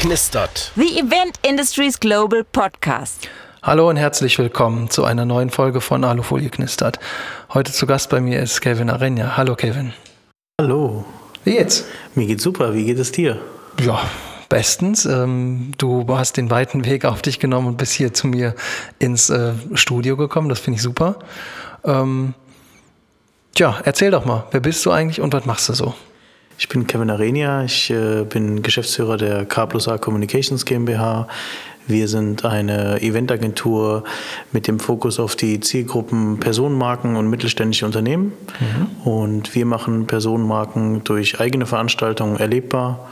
knistert. The Event Industries Global Podcast. Hallo und herzlich willkommen zu einer neuen Folge von Alufolie knistert. Heute zu Gast bei mir ist Kevin Arenja. Hallo Kevin. Hallo. Wie geht's? Mir geht's super. Wie geht es dir? Ja, bestens. Ähm, du hast den weiten Weg auf dich genommen und bist hier zu mir ins äh, Studio gekommen. Das finde ich super. Ähm, tja, erzähl doch mal, wer bist du eigentlich und was machst du so? Ich bin Kevin Arenia, ich äh, bin Geschäftsführer der K plus A Communications GmbH. Wir sind eine Eventagentur mit dem Fokus auf die Zielgruppen Personenmarken und mittelständische Unternehmen. Mhm. Und wir machen Personenmarken durch eigene Veranstaltungen erlebbar.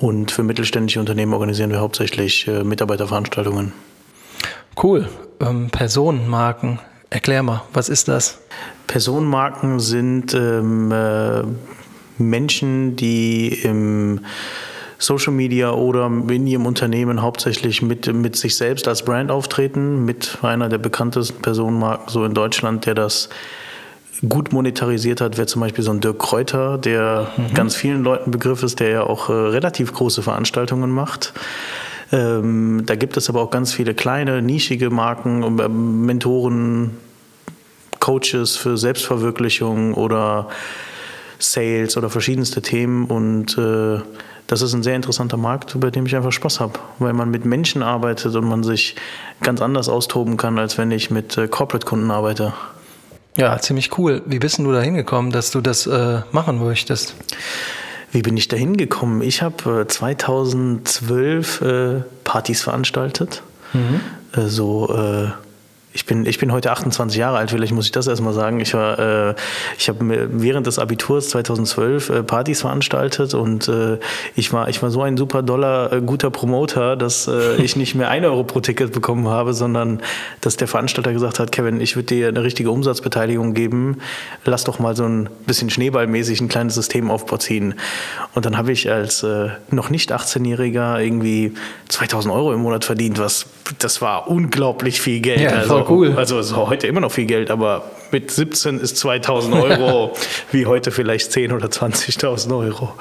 Und für mittelständische Unternehmen organisieren wir hauptsächlich äh, Mitarbeiterveranstaltungen. Cool. Ähm, Personenmarken. Erklär mal, was ist das? Personenmarken sind ähm, äh, Menschen, die im Social Media oder in ihrem Unternehmen hauptsächlich mit, mit sich selbst als Brand auftreten, mit einer der bekanntesten Personenmarken so in Deutschland, der das gut monetarisiert hat, wäre zum Beispiel so ein Dirk Kräuter, der mhm. ganz vielen Leuten Begriff ist, der ja auch äh, relativ große Veranstaltungen macht. Ähm, da gibt es aber auch ganz viele kleine, nischige Marken, äh, Mentoren, Coaches für Selbstverwirklichung oder Sales oder verschiedenste Themen und äh, das ist ein sehr interessanter Markt, bei dem ich einfach Spaß habe, weil man mit Menschen arbeitet und man sich ganz anders austoben kann, als wenn ich mit äh, Corporate-Kunden arbeite. Ja, ziemlich cool. Wie bist du da hingekommen, dass du das äh, machen möchtest? Wie bin ich da hingekommen? Ich habe äh, 2012 äh, Partys veranstaltet. Mhm. Äh, so äh, ich bin, ich bin heute 28 Jahre alt, vielleicht muss ich das erstmal sagen. Ich, war, äh, ich habe während des Abiturs 2012 äh, Partys veranstaltet und äh, ich, war, ich war so ein super doller, äh, guter Promoter, dass äh, ich nicht mehr ein Euro pro Ticket bekommen habe, sondern dass der Veranstalter gesagt hat, Kevin, ich würde dir eine richtige Umsatzbeteiligung geben, lass doch mal so ein bisschen schneeballmäßig ein kleines System aufziehen. Und dann habe ich als äh, noch nicht 18-Jähriger irgendwie 2000 Euro im Monat verdient, was das war unglaublich viel Geld. Ja, also, cool. Also es ist heute immer noch viel Geld, aber mit 17 ist 2000 Euro wie heute vielleicht 10 oder 20.000 Euro.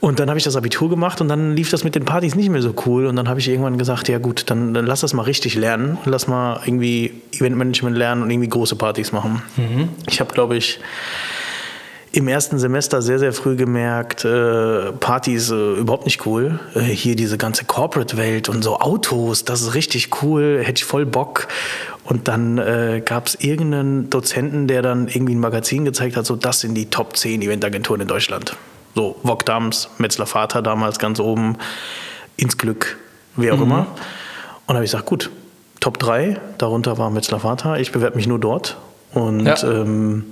Und dann habe ich das Abitur gemacht und dann lief das mit den Partys nicht mehr so cool. Und dann habe ich irgendwann gesagt, ja gut, dann, dann lass das mal richtig lernen. Lass mal irgendwie Eventmanagement lernen und irgendwie große Partys machen. Mhm. Ich habe, glaube ich, im ersten Semester sehr, sehr früh gemerkt, äh, Partys äh, überhaupt nicht cool. Äh, hier diese ganze Corporate-Welt und so Autos, das ist richtig cool, hätte ich voll Bock. Und dann äh, gab es irgendeinen Dozenten, der dann irgendwie ein Magazin gezeigt hat, so das sind die Top 10 Eventagenturen in Deutschland. So Wok Dams, Metzler Vater damals ganz oben, ins Glück, wer auch mhm. immer. Und da habe ich gesagt, gut, Top 3, darunter war Metzler Vater, ich bewerbe mich nur dort. Und ja. ähm,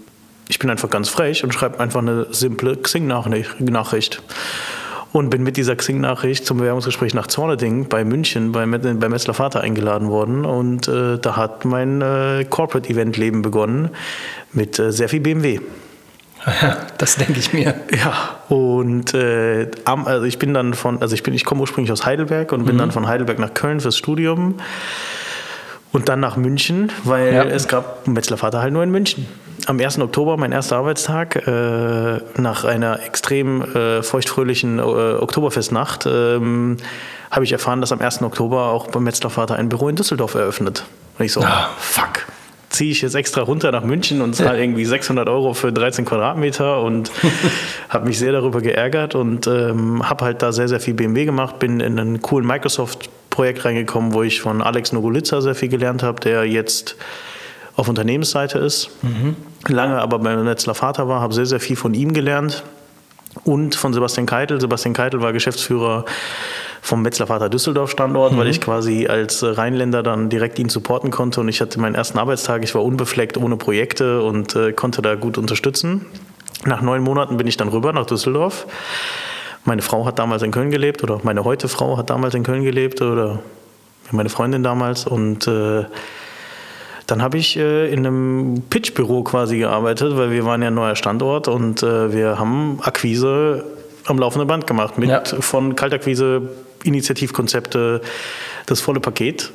ich bin einfach ganz frech und schreibe einfach eine simple Xing-Nachricht. Und bin mit dieser Xing-Nachricht zum Bewerbungsgespräch nach Zorneding bei München bei, bei Metzler Vater eingeladen worden. Und äh, da hat mein äh, Corporate-Event-Leben begonnen mit äh, sehr viel BMW. Ja, das denke ich mir. Ja, und äh, also ich bin dann von, also ich bin, ich komme ursprünglich aus Heidelberg und bin mhm. dann von Heidelberg nach Köln fürs Studium und dann nach München, weil ja. es gab Metzler Vater halt nur in München am 1. Oktober, mein erster Arbeitstag, äh, nach einer extrem äh, feuchtfröhlichen äh, Oktoberfestnacht, ähm, habe ich erfahren, dass am 1. Oktober auch beim Metzlervater ein Büro in Düsseldorf eröffnet. Und ich so, ah. fuck, ziehe ich jetzt extra runter nach München und zahle irgendwie 600 Euro für 13 Quadratmeter und habe mich sehr darüber geärgert und ähm, habe halt da sehr, sehr viel BMW gemacht, bin in einen coolen Microsoft-Projekt reingekommen, wo ich von Alex Nogolitza sehr viel gelernt habe, der jetzt auf Unternehmensseite ist. Mhm. Lange aber beim Netzler Vater war, habe sehr, sehr viel von ihm gelernt und von Sebastian Keitel. Sebastian Keitel war Geschäftsführer vom Metzler Vater Düsseldorf Standort, mhm. weil ich quasi als Rheinländer dann direkt ihn supporten konnte und ich hatte meinen ersten Arbeitstag, ich war unbefleckt, ohne Projekte und äh, konnte da gut unterstützen. Nach neun Monaten bin ich dann rüber nach Düsseldorf. Meine Frau hat damals in Köln gelebt oder meine heute Frau hat damals in Köln gelebt oder meine Freundin damals und äh, dann habe ich äh, in einem Pitchbüro quasi gearbeitet, weil wir waren ja ein neuer Standort und äh, wir haben Akquise am laufenden Band gemacht mit ja. von Kaltakquise, Initiativkonzepte, das volle Paket.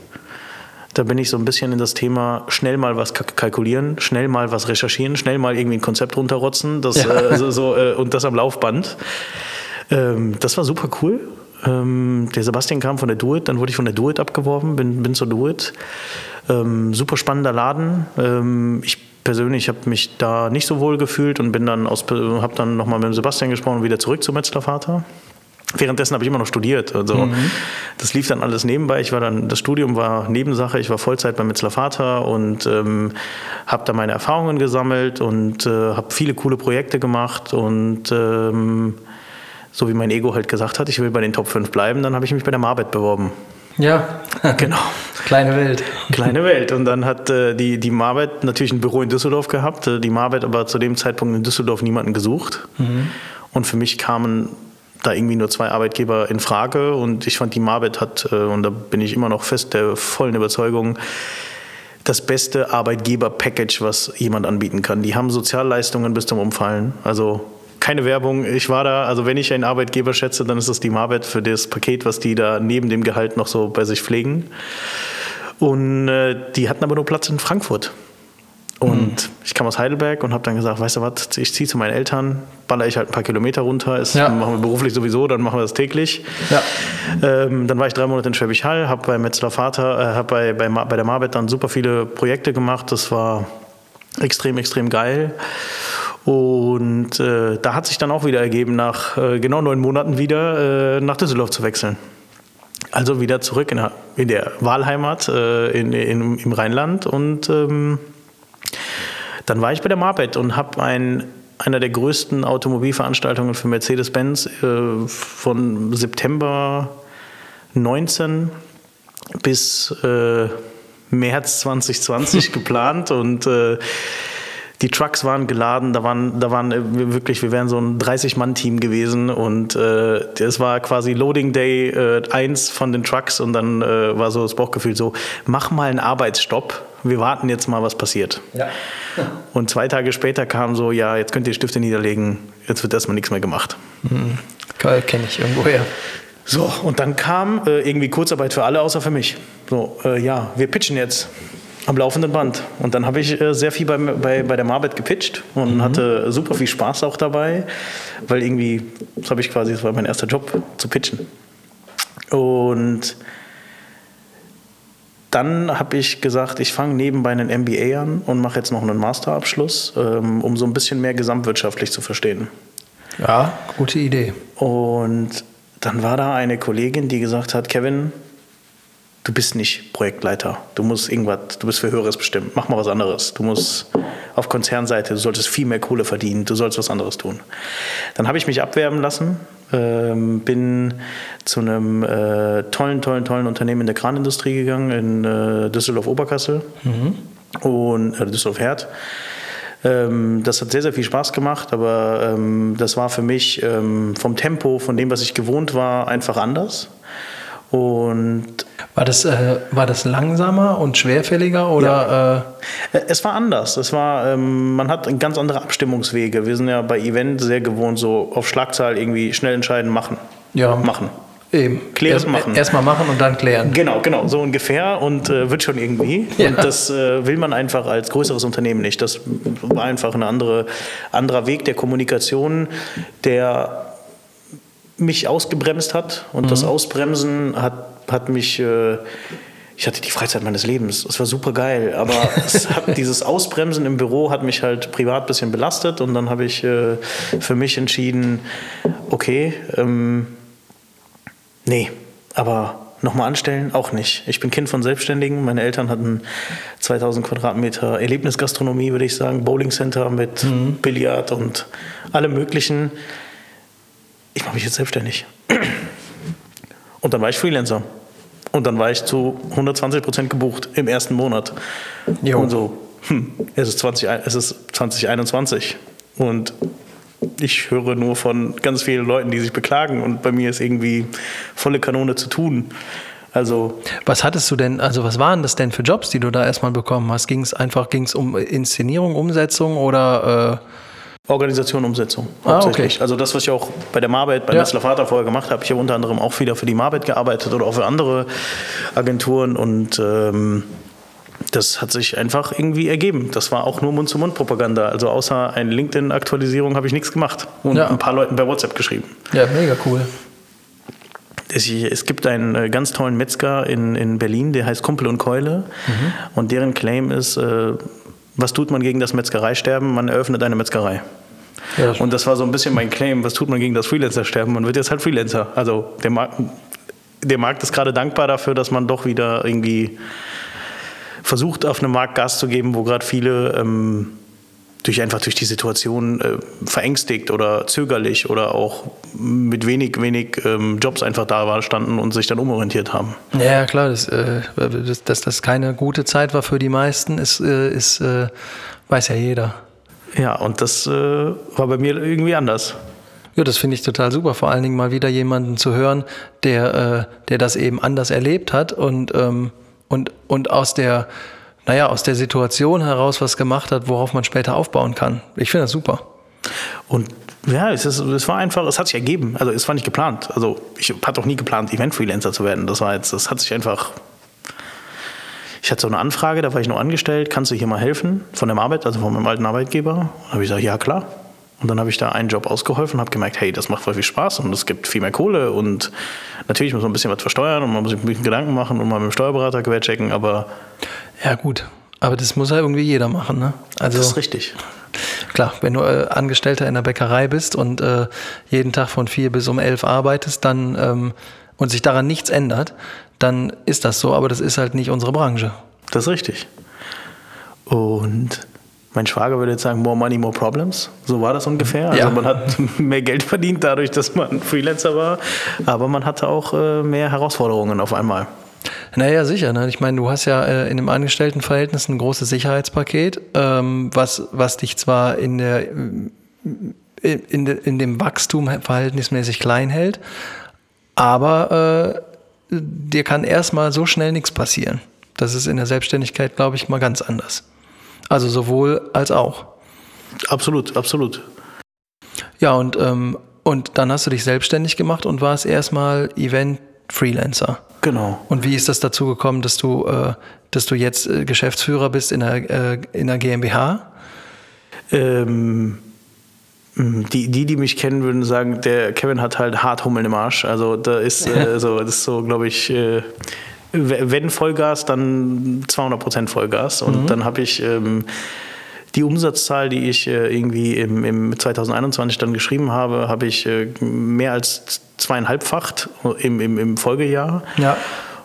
Da bin ich so ein bisschen in das Thema schnell mal was kalkulieren, schnell mal was recherchieren, schnell mal irgendwie ein Konzept runterrotzen das, ja. äh, so, so, äh, und das am Laufband. Ähm, das war super cool. Ähm, der Sebastian kam von der Duet, dann wurde ich von der Duet abgeworben, bin, bin zur Duet. Ähm, super spannender Laden. Ähm, ich persönlich habe mich da nicht so wohl gefühlt und bin dann aus, habe dann nochmal mit dem Sebastian gesprochen und wieder zurück zu Metzler Vater. Währenddessen habe ich immer noch studiert. Also mhm. das lief dann alles nebenbei. Ich war dann, das Studium war Nebensache. Ich war Vollzeit bei Metzler Vater und ähm, habe da meine Erfahrungen gesammelt und äh, habe viele coole Projekte gemacht und ähm, so wie mein Ego halt gesagt hat, ich will bei den Top 5 bleiben, dann habe ich mich bei der Marbet beworben. Ja, genau. Kleine Welt. Kleine Welt. Und dann hat äh, die, die Marbet natürlich ein Büro in Düsseldorf gehabt, äh, die Marbet aber zu dem Zeitpunkt in Düsseldorf niemanden gesucht. Mhm. Und für mich kamen da irgendwie nur zwei Arbeitgeber in Frage und ich fand, die Marbet hat, äh, und da bin ich immer noch fest der vollen Überzeugung, das beste Arbeitgeber-Package, was jemand anbieten kann. Die haben Sozialleistungen bis zum Umfallen. Also keine Werbung. Ich war da, also wenn ich einen Arbeitgeber schätze, dann ist es die Marbet für das Paket, was die da neben dem Gehalt noch so bei sich pflegen. Und äh, die hatten aber nur Platz in Frankfurt. Und mhm. ich kam aus Heidelberg und habe dann gesagt, weißt du was, ich ziehe zu meinen Eltern, baller ich halt ein paar Kilometer runter, das ja. machen wir beruflich sowieso, dann machen wir das täglich. Ja. Ähm, dann war ich drei Monate in Schwäbisch Hall, habe bei Metzler Vater, äh, habe bei, bei, bei der Marbet dann super viele Projekte gemacht, das war extrem, extrem geil. Und äh, da hat sich dann auch wieder ergeben, nach äh, genau neun Monaten wieder äh, nach Düsseldorf zu wechseln. Also wieder zurück in der, in der Wahlheimat äh, in, in, im Rheinland. Und ähm, dann war ich bei der Marbet und habe ein, einer der größten Automobilveranstaltungen für Mercedes-Benz äh, von September 19 bis äh, März 2020 geplant und die Trucks waren geladen, da waren, da waren äh, wirklich, wir wären so ein 30-Mann-Team gewesen und äh, es war quasi Loading Day äh, 1 von den Trucks und dann äh, war so das Bauchgefühl so, mach mal einen Arbeitsstopp, wir warten jetzt mal, was passiert. Ja. Und zwei Tage später kam so, ja, jetzt könnt ihr Stifte niederlegen, jetzt wird erstmal nichts mehr gemacht. Mhm. Kenne ich irgendwoher. So, und dann kam äh, irgendwie Kurzarbeit für alle, außer für mich. So, äh, ja, wir pitchen jetzt am laufenden Band. Und dann habe ich äh, sehr viel bei, bei, bei der Marbet gepitcht und mhm. hatte super viel Spaß auch dabei, weil irgendwie, das habe ich quasi, das war mein erster Job, zu pitchen. Und dann habe ich gesagt, ich fange nebenbei einen MBA an und mache jetzt noch einen Masterabschluss, ähm, um so ein bisschen mehr gesamtwirtschaftlich zu verstehen. Ja, gute Idee. Und dann war da eine Kollegin, die gesagt hat, Kevin, du bist nicht Projektleiter. Du musst irgendwas, du bist für Höheres bestimmt. Mach mal was anderes. Du musst auf Konzernseite, du solltest viel mehr Kohle verdienen, du sollst was anderes tun. Dann habe ich mich abwerben lassen, ähm, bin zu einem äh, tollen, tollen, tollen Unternehmen in der Kranindustrie gegangen, in äh, Düsseldorf-Oberkassel mhm. und äh, Düsseldorf-Herd. Ähm, das hat sehr, sehr viel Spaß gemacht, aber ähm, das war für mich ähm, vom Tempo, von dem, was ich gewohnt war, einfach anders. Und war das, äh, war das langsamer und schwerfälliger oder? Ja. Äh? Es war anders. Es war, ähm, man hat ganz andere Abstimmungswege. Wir sind ja bei Event sehr gewohnt, so auf Schlagzahl irgendwie schnell entscheiden, machen. Ja. Machen. Eben. Klären, Erst, machen. Erstmal machen und dann klären. Genau, genau, so ungefähr und äh, wird schon irgendwie. Ja. Und das äh, will man einfach als größeres Unternehmen nicht. Das war einfach ein andere, anderer Weg der Kommunikation, der mich ausgebremst hat. Und mhm. das Ausbremsen hat hat mich, äh, ich hatte die Freizeit meines Lebens. Es war super geil, aber hat, dieses Ausbremsen im Büro hat mich halt privat ein bisschen belastet und dann habe ich äh, für mich entschieden, okay, ähm, nee, aber nochmal anstellen, auch nicht. Ich bin Kind von Selbstständigen. Meine Eltern hatten 2000 Quadratmeter Erlebnisgastronomie, würde ich sagen, Bowling Center mit mhm. Billard und allem Möglichen. Ich mache mich jetzt selbstständig. Und dann war ich Freelancer. Und dann war ich zu 120 Prozent gebucht im ersten Monat. Jo. Und so, hm, es, ist 20, es ist 2021. Und ich höre nur von ganz vielen Leuten, die sich beklagen. Und bei mir ist irgendwie volle Kanone zu tun. Also was hattest du denn, also was waren das denn für Jobs, die du da erstmal bekommen hast? Ging es einfach, ging es um Inszenierung, Umsetzung oder äh Organisation, Umsetzung hauptsächlich. Ah, okay. Also das, was ich auch bei der Marbeit, bei ja. Nestle Vater vorher gemacht habe. Ich habe unter anderem auch wieder für die Marbeit gearbeitet oder auch für andere Agenturen und ähm, das hat sich einfach irgendwie ergeben. Das war auch nur Mund-zu-Mund-Propaganda. Also außer eine LinkedIn-Aktualisierung habe ich nichts gemacht und ja. ein paar Leuten bei WhatsApp geschrieben. Ja, mega cool. es, es gibt einen äh, ganz tollen Metzger in, in Berlin, der heißt Kumpel und Keule. Mhm. Und deren Claim ist, äh, was tut man gegen das Metzgereisterben? Man eröffnet eine Metzgerei. Ja, und das war so ein bisschen mein Claim, was tut man gegen das Freelancer-Sterben? Man wird jetzt halt Freelancer. Also der Markt, der Markt ist gerade dankbar dafür, dass man doch wieder irgendwie versucht, auf einem Markt Gas zu geben, wo gerade viele ähm, durch einfach durch die Situation äh, verängstigt oder zögerlich oder auch mit wenig, wenig ähm, Jobs einfach da war, standen und sich dann umorientiert haben. Ja, klar, dass, äh, dass, das keine gute Zeit war für die meisten, ist, äh, ist äh, weiß ja jeder. Ja, und das äh, war bei mir irgendwie anders. Ja, das finde ich total super. Vor allen Dingen mal wieder jemanden zu hören, der, äh, der das eben anders erlebt hat und, ähm, und, und aus der, naja, aus der Situation heraus was gemacht hat, worauf man später aufbauen kann. Ich finde das super. Und ja, es, ist, es war einfach, es hat sich ergeben. Also es war nicht geplant. Also ich hatte auch nie geplant, Event-Freelancer zu werden. Das war jetzt, das hat sich einfach. Ich hatte so eine Anfrage, da war ich noch angestellt, kannst du hier mal helfen von der Arbeit, also von meinem alten Arbeitgeber? Und da habe ich gesagt, ja klar. Und dann habe ich da einen Job ausgeholfen und habe gemerkt, hey, das macht voll viel Spaß und es gibt viel mehr Kohle und natürlich muss man ein bisschen was versteuern und man muss sich ein bisschen Gedanken machen und mal mit dem Steuerberater querchecken, aber... Ja gut, aber das muss ja irgendwie jeder machen, ne? Also, das ist richtig. Klar, wenn du äh, Angestellter in der Bäckerei bist und äh, jeden Tag von vier bis um elf arbeitest, dann ähm, und sich daran nichts ändert, dann ist das so, aber das ist halt nicht unsere Branche. Das ist richtig. Und mein Schwager würde jetzt sagen, more money, more problems. So war das ungefähr. Also ja. man hat mehr Geld verdient dadurch, dass man Freelancer war, aber man hatte auch äh, mehr Herausforderungen auf einmal. Naja, sicher. Ne? Ich meine, du hast ja äh, in dem Angestelltenverhältnis ein großes Sicherheitspaket, ähm, was, was dich zwar in, der, äh, in, de, in dem Wachstum verhältnismäßig klein hält, aber äh, dir kann erstmal so schnell nichts passieren. Das ist in der Selbstständigkeit, glaube ich, mal ganz anders. Also sowohl als auch. Absolut, absolut. Ja, und, ähm, und dann hast du dich selbstständig gemacht und warst erstmal Event-Freelancer. Genau. Und wie ist das dazu gekommen, dass du, äh, dass du jetzt äh, Geschäftsführer bist in der, äh, in der GmbH? Ähm, die, die, die mich kennen, würden sagen, der Kevin hat halt hart Hummeln im Arsch. Also da ist äh, so, das ist so, glaube ich, äh, wenn Vollgas, dann 200 Prozent Vollgas. Und mhm. dann habe ich ähm, die Umsatzzahl, die ich äh, irgendwie im, im 2021 dann geschrieben habe, habe ich äh, mehr als zweieinhalbfacht im, im, im Folgejahr. Ja.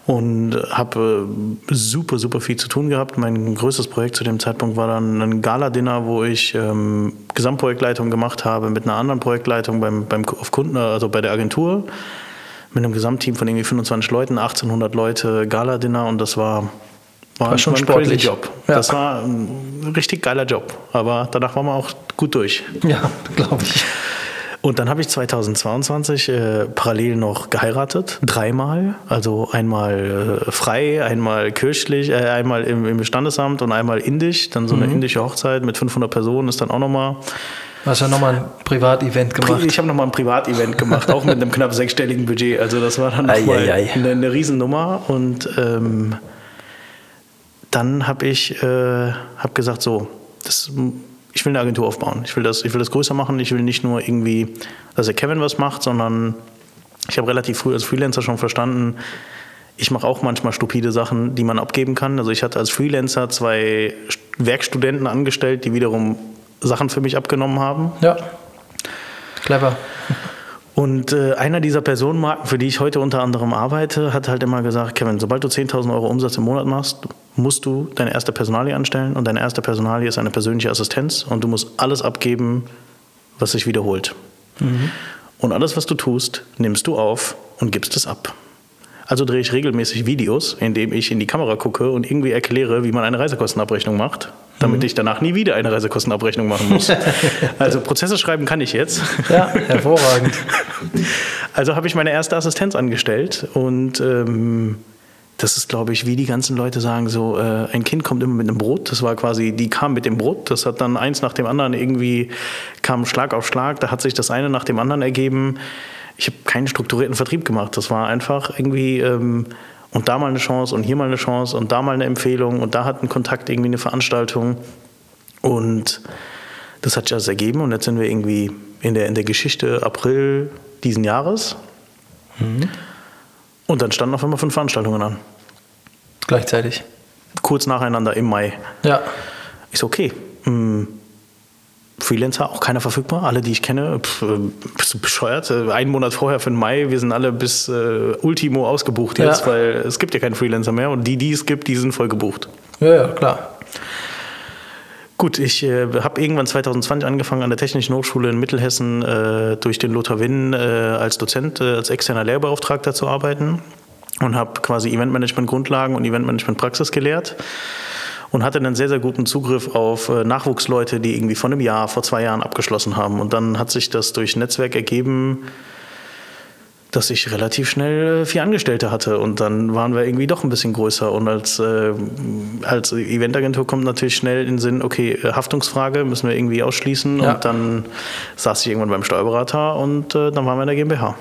Und habe äh, super, super viel zu tun gehabt. Mein größtes Projekt zu dem Zeitpunkt war dann ein Gala-Dinner, wo ich ähm, Gesamtprojektleitung gemacht habe mit einer anderen Projektleitung beim, beim, auf Kunden, also bei der Agentur mit einem Gesamtteam von irgendwie 25 Leuten, 1800 Leute Gala-Dinner und das war, war, war schon ein sportlich. Job. Ja. Das war ein richtig geiler Job, aber danach waren wir auch gut durch. Ja, glaube ich. Und dann habe ich 2022 äh, parallel noch geheiratet, dreimal. Also einmal äh, frei, einmal kirchlich, äh, einmal im, im Standesamt und einmal indisch. Dann so eine mhm. indische Hochzeit mit 500 Personen ist dann auch nochmal Du hast ja nochmal ein Privatevent gemacht. Ich habe nochmal ein Privatevent gemacht, auch mit einem knapp sechsstelligen Budget. Also das war dann nochmal eine, eine Riesennummer. Und ähm, dann habe ich äh, hab gesagt, so, das, ich will eine Agentur aufbauen. Ich will, das, ich will das größer machen. Ich will nicht nur irgendwie, dass der Kevin was macht, sondern ich habe relativ früh als Freelancer schon verstanden, ich mache auch manchmal stupide Sachen, die man abgeben kann. Also ich hatte als Freelancer zwei Werkstudenten angestellt, die wiederum Sachen für mich abgenommen haben. Ja, clever. Und äh, einer dieser Personenmarken, für die ich heute unter anderem arbeite, hat halt immer gesagt, Kevin, sobald du 10.000 Euro Umsatz im Monat machst, musst du deine erste Personalie anstellen und deine erste Personalie ist eine persönliche Assistenz und du musst alles abgeben, was sich wiederholt. Mhm. Und alles, was du tust, nimmst du auf und gibst es ab. Also drehe ich regelmäßig Videos, in denen ich in die Kamera gucke und irgendwie erkläre, wie man eine Reisekostenabrechnung macht damit mhm. ich danach nie wieder eine Reisekostenabrechnung machen muss. also Prozesse schreiben kann ich jetzt. Ja, hervorragend. Also habe ich meine erste Assistenz angestellt und ähm, das ist, glaube ich, wie die ganzen Leute sagen, so äh, ein Kind kommt immer mit einem Brot. Das war quasi, die kam mit dem Brot. Das hat dann eins nach dem anderen irgendwie, kam Schlag auf Schlag. Da hat sich das eine nach dem anderen ergeben. Ich habe keinen strukturierten Vertrieb gemacht. Das war einfach irgendwie... Ähm, und da mal eine Chance und hier mal eine Chance und da mal eine Empfehlung und da hat ein Kontakt irgendwie eine Veranstaltung. Und das hat sich alles ergeben und jetzt sind wir irgendwie in der, in der Geschichte April diesen Jahres. Mhm. Und dann standen auf einmal fünf Veranstaltungen an. Gleichzeitig. Kurz nacheinander im Mai. Ja. Ich so, okay. Freelancer, auch keiner verfügbar. Alle, die ich kenne, pff, äh, bist du bescheuert? Äh, Einen Monat vorher für den Mai, wir sind alle bis äh, Ultimo ausgebucht jetzt, Ja. weil es gibt ja keinen Freelancer mehr und die, die es gibt, die sind voll gebucht. Ja, ja, klar. Gut, ich äh, habe irgendwann 2020 angefangen an der Technischen Hochschule in Mittelhessen äh, durch den Lothar Winn äh, als Dozent, als externer Lehrbeauftragter zu arbeiten und habe quasi Eventmanagement-Grundlagen und Eventmanagement-Praxis gelehrt und hatte einen sehr, sehr guten Zugriff auf äh, Nachwuchsleute, die irgendwie vor einem Jahr, vor zwei Jahren abgeschlossen haben. Und dann hat sich das durch Netzwerk ergeben, dass ich relativ schnell äh, vier Angestellte hatte und dann waren wir irgendwie doch ein bisschen größer und als, äh, als Eventagentur kommt natürlich schnell in den Sinn, okay, äh, Haftungsfrage müssen wir irgendwie ausschließen Ja. und dann saß ich irgendwann beim Steuerberater und äh, dann waren wir in der GmbH.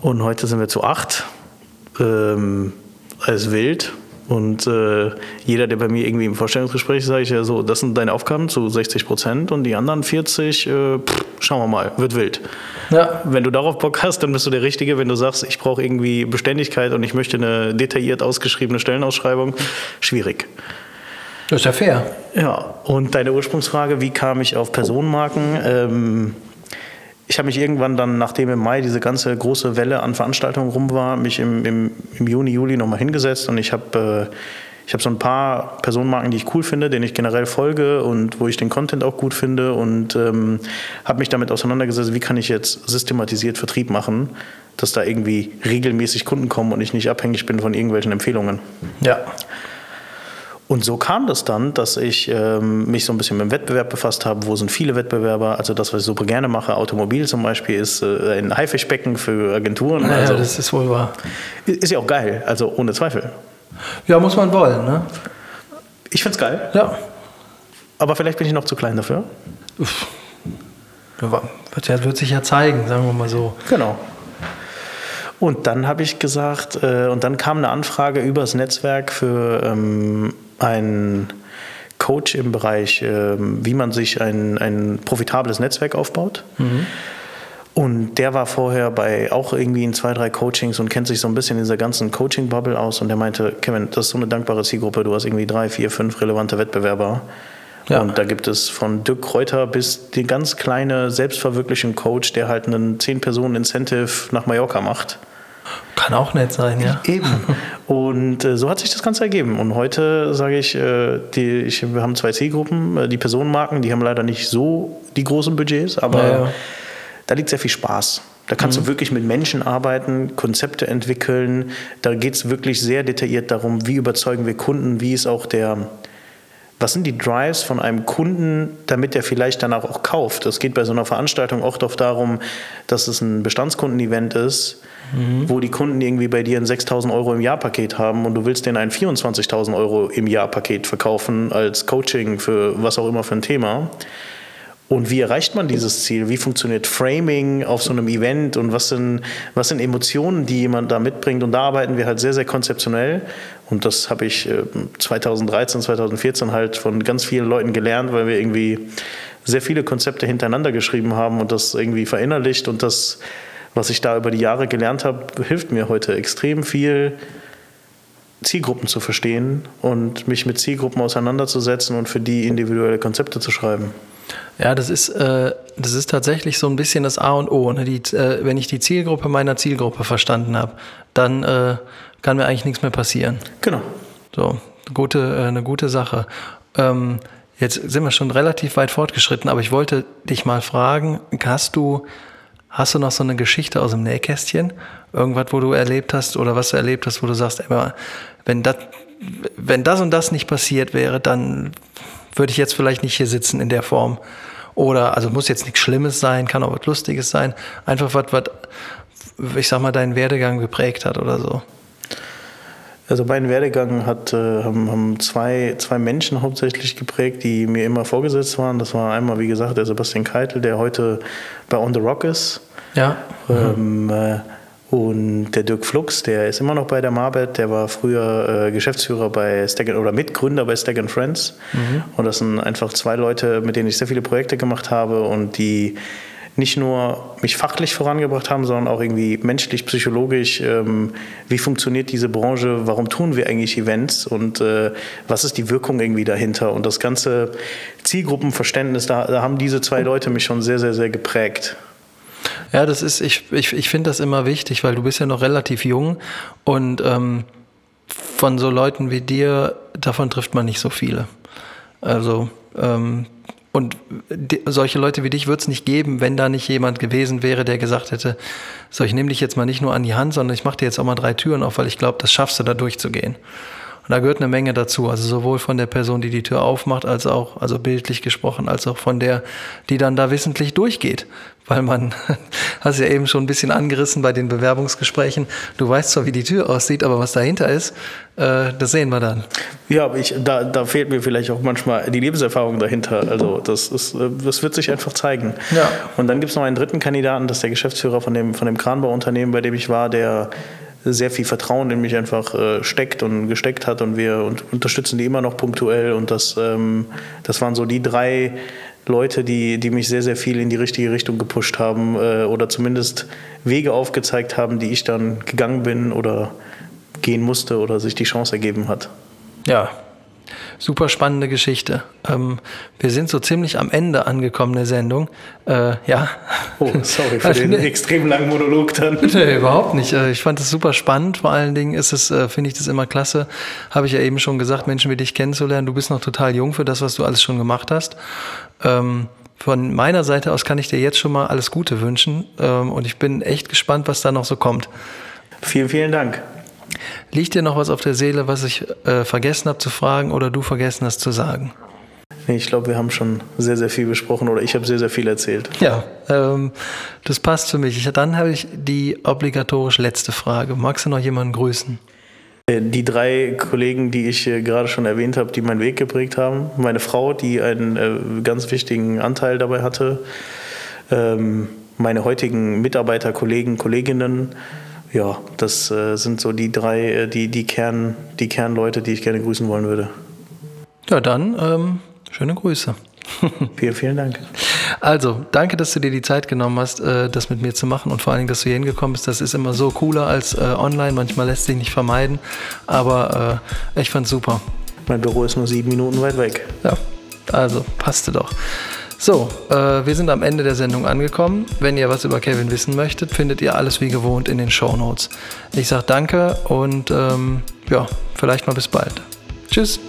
Und heute sind wir zu acht. Ähm, alles wild. Und äh, jeder, der bei mir irgendwie im Vorstellungsgespräch ist, sage ich ja so, das sind deine Aufgaben zu 60 Prozent und die anderen 40, äh, pff, schauen wir mal, wird wild. Ja. Wenn du darauf Bock hast, dann bist du der Richtige. Wenn du sagst, ich brauche irgendwie Beständigkeit und ich möchte eine detailliert ausgeschriebene Stellenausschreibung, schwierig. Das ist ja fair. Ja, und deine Ursprungsfrage, wie kam ich auf Personenmarken? Ähm, ich habe mich irgendwann dann, nachdem im Mai diese ganze große Welle an Veranstaltungen rum war, mich im, im, im Juni, Juli nochmal hingesetzt und ich habe äh, ich habe so ein paar Personenmarken, die ich cool finde, denen ich generell folge und wo ich den Content auch gut finde und ähm, habe mich damit auseinandergesetzt, wie kann ich jetzt systematisiert Vertrieb machen, dass da irgendwie regelmäßig Kunden kommen und ich nicht abhängig bin von irgendwelchen Empfehlungen. Ja. Und so kam das dann, dass ich ähm, mich so ein bisschen mit dem Wettbewerb befasst habe. Wo sind viele Wettbewerber? Also das, was ich super gerne mache, Automobil zum Beispiel, ist äh, ein Haifischbecken für Agenturen. Naja, also das ist wohl wahr. ist ja auch geil, also ohne Zweifel. Ja, muss man wollen, ne? Ich find's geil, Ja. aber vielleicht bin ich noch zu klein dafür. Wird, ja, wird sich ja zeigen, sagen wir mal so. Genau. Und dann habe ich gesagt, äh, und dann kam eine Anfrage übers Netzwerk für ähm, einen Coach im Bereich, ähm, wie man sich ein, ein profitables Netzwerk aufbaut. Und der war vorher bei auch irgendwie in zwei, drei Coachings und kennt sich so ein bisschen in dieser ganzen Coaching-Bubble aus. Und der meinte, Kevin, das ist so eine dankbare Zielgruppe. Du hast irgendwie drei, vier, fünf relevante Wettbewerber. Ja. Und da gibt es von Dirk Kräuter bis den ganz kleine selbstverwirklichen Coach, der halt einen 10-Personen-Incentive nach Mallorca macht. Kann auch nett sein, ja. Eben. Und äh, so hat sich das Ganze ergeben. Und heute sage ich, äh, die, ich, wir haben zwei Zielgruppen. Äh, die Personenmarken, die haben leider nicht so die großen Budgets, aber Ja, ja. da liegt sehr viel Spaß. Da kannst du wirklich mit Menschen arbeiten, Konzepte entwickeln. Da geht es wirklich sehr detailliert darum, wie überzeugen wir Kunden, wie ist auch der, was sind die Drives von einem Kunden, damit er vielleicht danach auch kauft? Es geht bei so einer Veranstaltung oft oft darum, dass es ein Bestandskunden-Event ist, wo die Kunden irgendwie bei dir ein 6.000 Euro im Jahr Paket haben und du willst denen ein 24.000 Euro im Jahr Paket verkaufen als Coaching für was auch immer für ein Thema. Und wie erreicht man dieses Ziel? Wie funktioniert Framing auf so einem Event? Und was sind, was sind Emotionen, die jemand da mitbringt? Und da arbeiten wir halt sehr, sehr konzeptionell. Und das habe ich äh, 2013, 2014 halt von ganz vielen Leuten gelernt, weil wir irgendwie sehr viele Konzepte hintereinander geschrieben haben und das irgendwie verinnerlicht. Und das, was ich da über die Jahre gelernt habe, hilft mir heute extrem viel, Zielgruppen zu verstehen und mich mit Zielgruppen auseinanderzusetzen und für die individuelle Konzepte zu schreiben. Ja, das ist, äh, das ist tatsächlich so ein bisschen das A und O. Ne? Die, äh, wenn ich die Zielgruppe meiner Zielgruppe verstanden habe, dann äh, kann mir eigentlich nichts mehr passieren. Genau. So, gute, äh, eine gute Sache. Ähm, jetzt sind wir schon relativ weit fortgeschritten, aber ich wollte dich mal fragen, hast du, hast du noch so eine Geschichte aus dem Nähkästchen? Irgendwas, wo du erlebt hast oder was du erlebt hast, wo du sagst, ey, wenn das, wenn das und das nicht passiert wäre, dann würde ich jetzt vielleicht nicht hier sitzen in der Form. Oder, also muss jetzt nichts Schlimmes sein, kann auch was Lustiges sein. Einfach was, was, ich sag mal, deinen Werdegang geprägt hat oder so. Also meinen Werdegang hat, äh, haben, haben zwei, zwei Menschen hauptsächlich geprägt, die mir immer vorgesetzt waren. Das war einmal, wie gesagt, der Sebastian Keitel, der heute bei On the Rock ist. Ja. Ähm, äh, und der Dirk Flux, der ist immer noch bei der Marbet, der war früher äh, Geschäftsführer bei Stag oder Mitgründer bei Stag Friends. Und das sind einfach zwei Leute, mit denen ich sehr viele Projekte gemacht habe und die nicht nur mich fachlich vorangebracht haben, sondern auch irgendwie menschlich, psychologisch. Ähm, wie funktioniert diese Branche? Warum tun wir eigentlich Events? Und äh, was ist die Wirkung irgendwie dahinter? Und das ganze Zielgruppenverständnis, da, da haben diese zwei Leute mich schon sehr, sehr, sehr geprägt. Ja, das ist, ich, ich, ich finde das immer wichtig, weil du bist ja noch relativ jung und ähm, von so Leuten wie dir, davon trifft man nicht so viele. Also, ähm, und solche Leute wie dich wird es nicht geben, wenn da nicht jemand gewesen wäre, der gesagt hätte, so, ich nehme dich jetzt mal nicht nur an die Hand, sondern ich mache dir jetzt auch mal drei Türen auf, weil ich glaube, das schaffst du da durchzugehen. Und da gehört eine Menge dazu. Also sowohl von der Person, die die Tür aufmacht, als auch, also bildlich gesprochen, als auch von der, die dann da wissentlich durchgeht. Weil man, hast ja eben schon ein bisschen angerissen bei den Bewerbungsgesprächen. Du weißt zwar, wie die Tür aussieht, aber was dahinter ist, äh, das sehen wir dann. Ja, ich, da, da fehlt mir vielleicht auch manchmal die Lebenserfahrung dahinter. Also das, ist, das wird sich einfach zeigen. Ja. Und dann gibt es noch einen dritten Kandidaten, das ist der Geschäftsführer von dem, von dem Kranbauunternehmen, bei dem ich war, der sehr viel Vertrauen in mich einfach äh, steckt und gesteckt hat und wir und unterstützen die immer noch punktuell und das, ähm, das waren so die drei Leute, die, die mich sehr, sehr viel in die richtige Richtung gepusht haben äh, oder zumindest Wege aufgezeigt haben, die ich dann gegangen bin oder gehen musste oder sich die Chance ergeben hat. Ja, super spannende Geschichte. Ähm, wir sind so ziemlich am Ende angekommen der Sendung. Äh, ja. Oh, sorry für den extrem langen Monolog dann. Nee, überhaupt nicht. Äh, ich fand es super spannend. Vor allen Dingen ist es, äh, finde ich das immer klasse. Habe ich ja eben schon gesagt, Menschen wie dich kennenzulernen. Du bist noch total jung für das, was du alles schon gemacht hast. Ähm, von meiner Seite aus kann ich dir jetzt schon mal alles Gute wünschen. Ähm, und ich bin echt gespannt, was da noch so kommt. Vielen, vielen Dank. Liegt dir noch was auf der Seele, was ich äh, vergessen habe zu fragen oder du vergessen hast zu sagen? Nee, ich glaube, wir haben schon sehr, sehr viel besprochen oder ich habe sehr, sehr viel erzählt. Ja, ähm, das passt für mich. Ich, dann habe ich die obligatorisch letzte Frage. Magst du noch jemanden grüßen? Äh, die drei Kollegen, die ich gerade schon erwähnt habe, die meinen Weg geprägt haben. Meine Frau, die einen äh, ganz wichtigen Anteil dabei hatte. Ähm, meine heutigen Mitarbeiter, Kollegen, Kolleginnen ja, das äh, sind so die drei, äh, die, die, Kern, die Kernleute, die ich gerne grüßen wollen würde. Ja, dann ähm, schöne Grüße. vielen, vielen Dank. Also, danke, dass du dir die Zeit genommen hast, äh, das mit mir zu machen und vor allen Dingen, dass du hier hingekommen bist. Das ist immer so cooler als äh, online. Manchmal lässt sich nicht vermeiden, aber äh, ich fand's super. Mein Büro ist nur sieben Minuten weit weg. Ja, also passte doch. So, äh, wir sind am Ende der Sendung angekommen. Wenn ihr was über Kevin wissen möchtet, findet ihr alles wie gewohnt in den Show Notes. Ich sage danke und ähm, ja, vielleicht mal bis bald. Tschüss.